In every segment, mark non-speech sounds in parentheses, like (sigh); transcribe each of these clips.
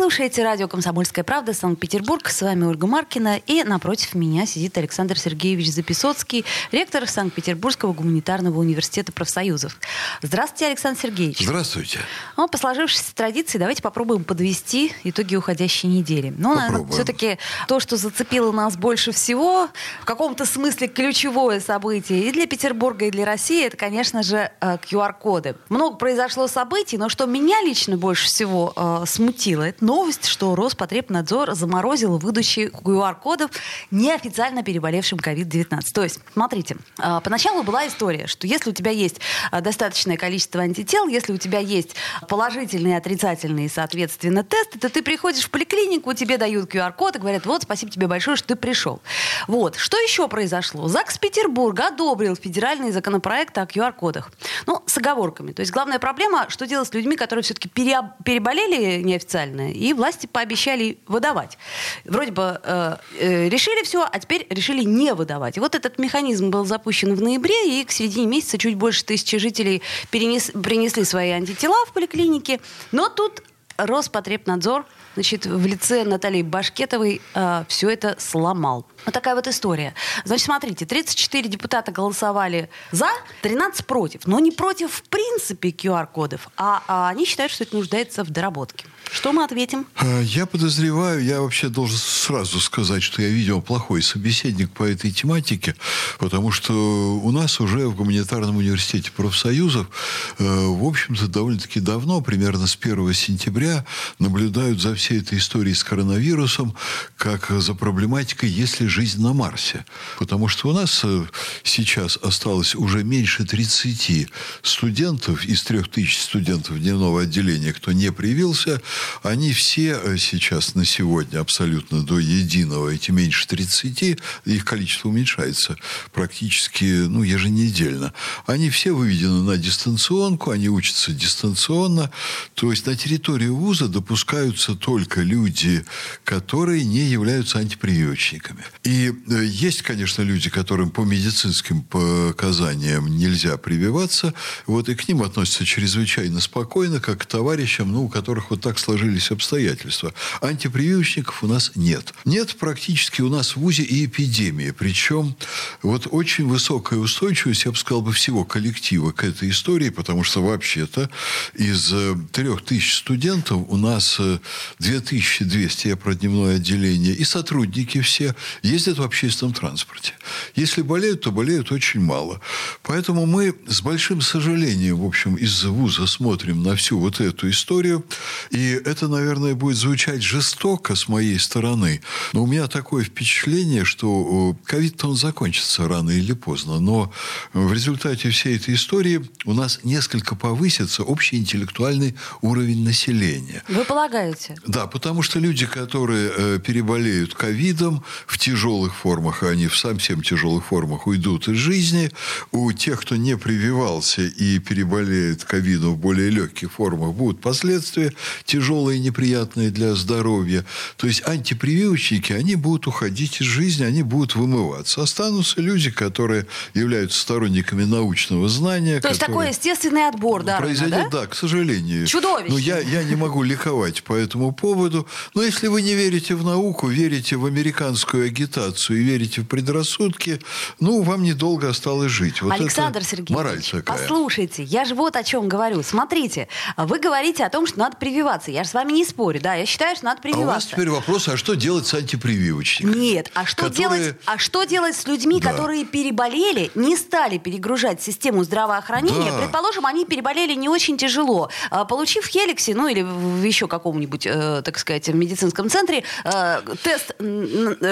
Слушаете радио «Комсомольская правда» Санкт-Петербург. С вами Ольга Маркина. И напротив меня сидит Александр Сергеевич Записоцкий, ректор Санкт-Петербургского гуманитарного университета профсоюзов. Здравствуйте, Александр Сергеевич. Здравствуйте. Ну, по сложившейся традиции давайте попробуем подвести итоги уходящей недели. Ну, наверное, все-таки то, что зацепило нас больше всего, в каком-то смысле ключевое событие и для Петербурга, и для России, это, конечно же, QR-коды. Много произошло событий, но что меня лично больше всего э, смутило, это новость, что Роспотребнадзор заморозил выдачу QR-кодов неофициально переболевшим COVID-19. То есть, смотрите, э, поначалу была история, что если у тебя есть э, достаточное количество антител, если у тебя есть положительные и отрицательные, соответственно, тесты, то ты приходишь в поликлинику, тебе дают QR-код и говорят, вот, спасибо тебе большое, что ты пришел. Вот. Что еще произошло? ЗАГС Петербурга одобрил федеральный законопроект о QR-кодах. Ну, с оговорками. То есть главная проблема, что делать с людьми, которые все-таки пере, переболели неофициально, и власти пообещали выдавать. Вроде бы э, э, решили все, а теперь решили не выдавать. И вот этот механизм был запущен в ноябре, и к середине месяца чуть больше тысячи жителей перенес, принесли свои антитела в поликлинике. Но тут Роспотребнадзор значит, в лице Натальи Башкетовой э, все это сломал. Вот такая вот история. Значит, смотрите, 34 депутата голосовали за, 13 против. Но не против в принципе QR-кодов, а, а они считают, что это нуждается в доработке. Что мы ответим? Я подозреваю, я вообще должен сразу сказать, что я, видел плохой собеседник по этой тематике, потому что у нас уже в Гуманитарном университете профсоюзов, в общем-то, довольно-таки давно, примерно с 1 сентября, наблюдают за всей этой историей с коронавирусом, как за проблематикой, если жизнь на Марсе. Потому что у нас сейчас осталось уже меньше 30 студентов из 3000 студентов дневного отделения, кто не привился, они все сейчас на сегодня абсолютно до единого, эти меньше 30, их количество уменьшается практически ну, еженедельно. Они все выведены на дистанционку, они учатся дистанционно. То есть на территории вуза допускаются только люди, которые не являются антипрививочниками. И есть, конечно, люди, которым по медицинским показаниям нельзя прививаться. Вот и к ним относятся чрезвычайно спокойно, как к товарищам, ну, у которых вот так сложились обстоятельства. Антипрививочников у нас нет. Нет практически у нас в ВУЗе и эпидемии. Причем вот очень высокая устойчивость, я бы сказал, бы всего коллектива к этой истории, потому что вообще-то из трех тысяч студентов у нас 2200, я про дневное отделение, и сотрудники все ездят в общественном транспорте. Если болеют, то болеют очень мало. Поэтому мы с большим сожалением, в общем, из вуза смотрим на всю вот эту историю. И это, наверное, будет звучать жестоко с моей стороны. Но у меня такое впечатление, что ковид-то он закончится рано или поздно. Но в результате всей этой истории у нас несколько повысится общий интеллектуальный уровень населения. Вы полагаете? Да, потому что люди, которые э, переболеют ковидом в тяжелых формах, а они в совсем тяжелых формах уйдут из жизни, у тех, кто не прививался и переболеет ковидом в более легких формах, будут последствия тяжелые и неприятные для здоровья. То есть антипрививочники, они будут уходить из жизни, они будут вымываться. Останутся люди, которые являются сторонниками научного знания. То есть такой естественный отбор, да? Произойдет, да? да, к сожалению. Чудовище. Но я, я не могу ликовать по этому поводу. Но если вы не верите в науку, верите в американскую агитацию и верите в предрассудки, ну, вам недолго осталось жить. Вот Александр Сергеевич, мораль такая. послушайте, я же вот о чем говорю. Смотрите, вы говорите о том, что надо прививаться. Я же с вами не спорю, да, я считаю, что надо прививаться. А у вас теперь вопрос, а что делать с антипрививочниками? Нет, а что, которые... делать, а что делать с людьми, да. которые переболели, не стали перегружать систему здравоохранения? Да. Предположим, они переболели не очень тяжело. А, получив в Хеликсе, ну или в еще каком-нибудь, э, так сказать, в медицинском центре, э, тест,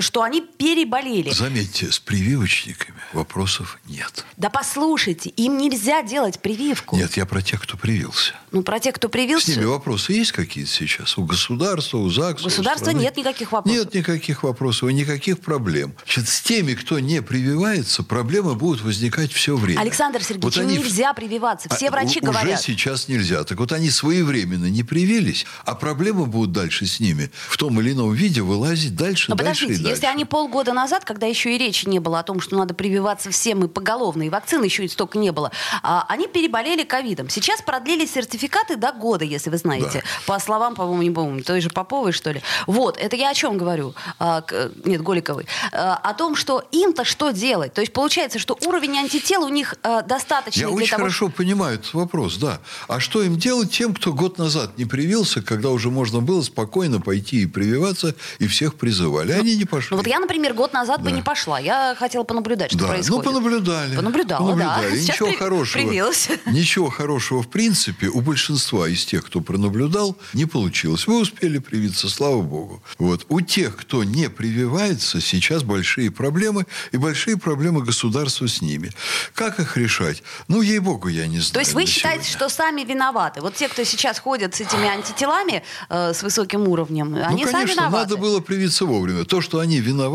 что они переболели. Заметьте, с прививочниками вопросов нет. Да послушайте, им нельзя делать прививку. Нет, я про тех, кто привился. Ну, про тех, кто привился. С ними вопросы есть какие-то сейчас? У государства, у ЗАГСа? У государства у нет никаких вопросов. Нет никаких вопросов и никаких проблем. Значит, с теми, кто не прививается, проблемы будут возникать все время. Александр Сергеевич, вот они... нельзя прививаться. Все а, врачи уже говорят. Уже сейчас нельзя. Так вот они своевременно не привились, а проблемы будут дальше с ними в том или ином виде вылазить дальше, Но дальше подождите, и дальше. если они полгода назад, когда еще и речи не было о том, что надо прививаться всем и поголовно, и вакцины еще и столько не было, а, они переболели ковидом. Сейчас продлили сертификаты до года, если вы знаете. Да. По словам, по-моему, не помню, той же Поповой, что ли. Вот, это я о чем говорю? А, нет, Голиковой. А, о том, что им-то что делать? То есть получается, что уровень антител у них достаточный Я для очень того, хорошо понимаю этот вопрос, да. А что им делать тем, кто год назад не привился, когда уже можно было спокойно пойти и прививаться, и всех призывали? Они не пошли. Ну вот я, например, год назад бы Да. не пошла. Я хотела понаблюдать, что да, происходит. ну понаблюдали. Понаблюдала, Понаблюдали. да. Сейчас Ничего при- хорошего. Ничего хорошего в принципе у большинства из тех, кто пронаблюдал, не получилось. Вы успели привиться, слава богу. Вот. У тех, кто не прививается, сейчас большие проблемы, и большие проблемы государства с ними. Как их решать? Ну, ей-богу, я не знаю. То есть вы считаете, сегодня. что сами виноваты? Вот те, кто сейчас ходят с этими антителами э, с высоким уровнем, они ну, сами конечно, виноваты. надо было привиться вовремя. То, что они виноваты,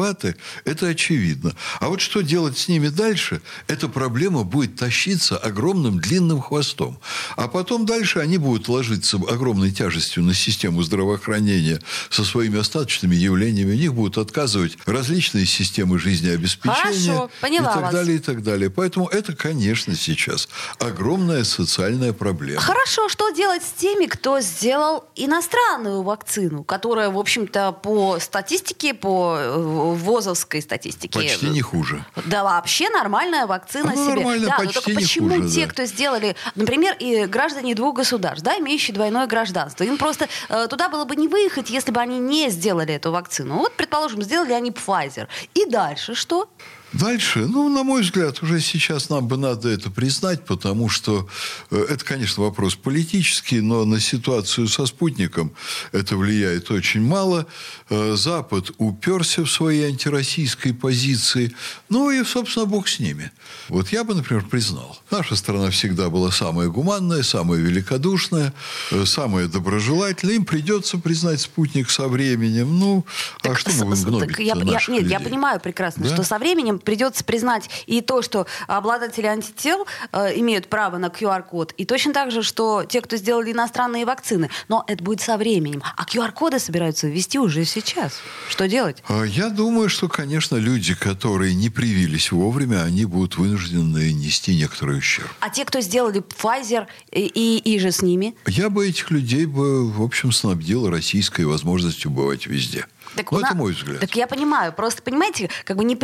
это очевидно. А вот что делать с ними дальше, эта проблема будет тащиться огромным длинным хвостом. А потом дальше они будут ложиться огромной тяжестью на систему здравоохранения со своими остаточными явлениями. У них будут отказывать различные системы жизнеобеспечения. Хорошо, поняла и так вас. далее, и так далее. Поэтому это, конечно, сейчас огромная социальная проблема. Хорошо, что делать с теми, кто сделал иностранную вакцину, которая, в общем-то, по статистике, по э, ВОЗовской статистике... Почти не хуже. Да вообще нормальная вакцина Она себе. нормальная, да, но почти только не почему хуже, те, да. кто сделали, например, и граждане двух государств, да, имеющие двойное гражданство, им просто э, туда было бы не выехать, если бы они не сделали эту вакцину. Вот, предположим, сделали они Pfizer. И дальше что? Дальше, ну, на мой взгляд, уже сейчас нам бы надо это признать, потому что э, это, конечно, вопрос политический, но на ситуацию со спутником это влияет очень мало. Э, Запад уперся в своей антироссийской позиции, ну и, собственно, бог с ними. Вот я бы, например, признал, наша страна всегда была самая гуманная, самая великодушная, э, самая доброжелательная. Им придется признать спутник со временем. Ну, а что С- мы с- будем так я, я- Нет, я людей? понимаю прекрасно, Да? что со временем придется признать и то, что обладатели антител э, имеют право на QR-код, и точно так же, что те, кто сделали иностранные вакцины. Но это будет со временем. А QR-коды собираются ввести уже сейчас. Что делать? А Я думаю, что, конечно, люди, которые не привились вовремя, они будут вынуждены нести некоторый ущерб. А те, кто сделали Pfizer и, и, и же с ними? Я бы этих людей бы, в общем, снабдил российской возможностью бывать везде. Так Ну, у это на- мой взгляд. Так я понимаю. Просто, понимаете, как бы не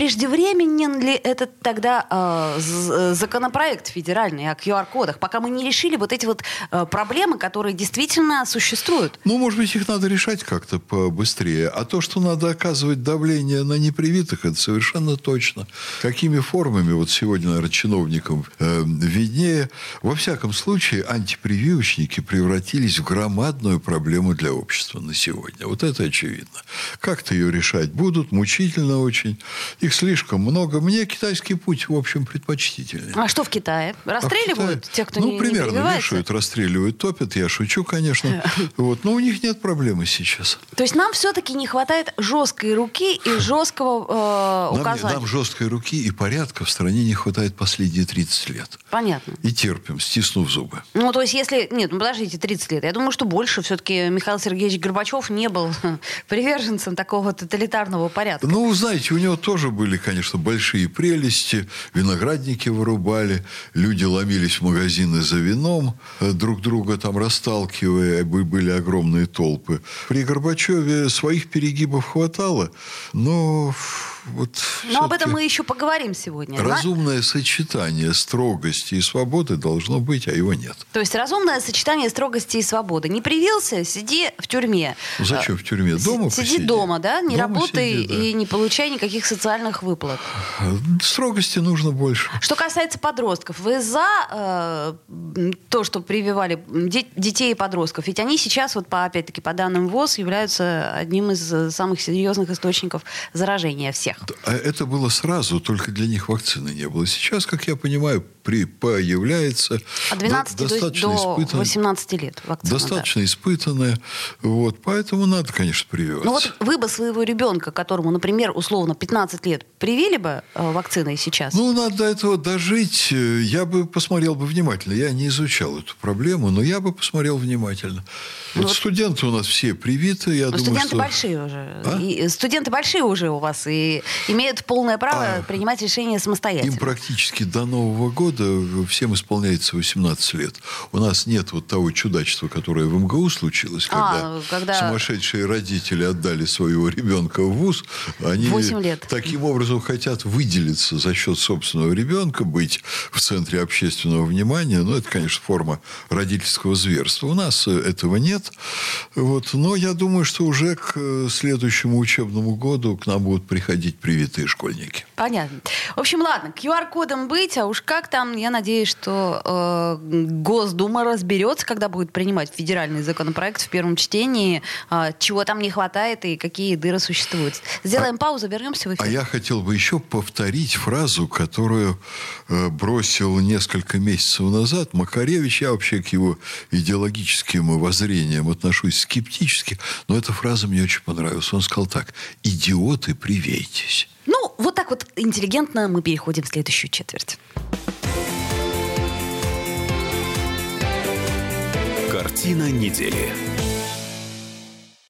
преждевременен ли этот тогда э, з- законопроект федеральный о QR-кодах, пока мы не решили вот эти вот э, проблемы, которые действительно существуют? Ну, может быть, их надо решать как-то побыстрее. А то, что надо оказывать давление на непривитых, это совершенно точно. Какими формами, вот сегодня, наверное, чиновникам э, виднее. Во всяком случае, антипрививочники превратились в громадную проблему для общества на сегодня. Вот это очевидно. Как-то ее решать будут, мучительно очень. Их слишком много. Мне китайский путь, в общем, предпочтительнее. А что в Китае? А Расстреливают Китае? тех, кто ну, не, не примерно прививается? вешают, расстреливают, топят. Я шучу, конечно. (laughs) Вот. Но у них нет проблемы сейчас. То есть нам все-таки не хватает жесткой руки и жесткого э, Нам, указания. нам жесткой руки и порядка в стране не хватает последние 30 лет. Понятно. И терпим, стиснув зубы. Ну, то есть, если... Нет, ну, подождите, 30 лет. Я думаю, что больше. Все-таки Михаил Сергеевич Горбачев не был (laughs) приверженцем такого тоталитарного порядка. Ну, знаете, у него тоже были, конечно, большие прелести. Виноградники вырубали, люди ломились в магазины за вином, э, друг друга там расталкивая, бы- были огромные толпы. При Горбачеве своих перегибов хватало, но вот Но об этом мы еще поговорим сегодня. Разумное сочетание строгости и свободы должно быть, а его нет. То есть разумное сочетание строгости и свободы. Не привился, сиди в тюрьме. Ну, зачем в тюрьме? Дома Сиди посиди. дома, да? Не Дома работай сиди, да. и не получай никаких социальных выплат. Строгости нужно больше. Что касается подростков, вы за э, то, что прививали де- детей и подростков? Ведь они сейчас, вот по, опять-таки, по данным ВОЗ, являются одним из э, самых серьезных источников заражения всех. Всех. А это было сразу, только для них вакцины не было. Сейчас, как я понимаю, при, появляется... От 12 до, достаточно до 18 лет вакцина. Достаточно да. испытанная. Вот, поэтому надо, конечно, прививаться. Ну вот вы бы своего ребенка, которому, например, условно 15 лет, привили бы э, вакциной сейчас? Ну, надо до этого дожить. Я бы посмотрел бы внимательно. Я не изучал эту проблему, но я бы посмотрел внимательно. Ну, вот, вот студенты у нас все привиты. Я думаю, студенты что... большие уже. А? И студенты большие уже у вас и имеют полное право а, принимать решения самостоятельно. Им практически до Нового года всем исполняется 18 лет. У нас нет вот того чудачества, которое в МГУ случилось, когда, а, когда... сумасшедшие родители отдали своего ребенка в ВУЗ. Они 8 лет. таким образом хотят выделиться за счет собственного ребенка, быть в центре общественного внимания. Ну, это, конечно, форма родительского зверства. У нас этого нет. Вот. Но я думаю, что уже к следующему учебному году к нам будут приходить привитые школьники. Понятно. В общем, ладно, QR-кодом быть, а уж как там, я надеюсь, что э, Госдума разберется, когда будет принимать федеральный законопроект в первом чтении, э, чего там не хватает и какие дыры существуют. Сделаем а, паузу, вернемся в эфир. А я хотел бы еще повторить фразу, которую э, бросил несколько месяцев назад Макаревич. Я вообще к его идеологическим воззрениям отношусь скептически, но эта фраза мне очень понравилась. Он сказал так, идиоты, привейтесь. Ну, вот так вот интеллигентно мы переходим в следующую четверть. Картина недели.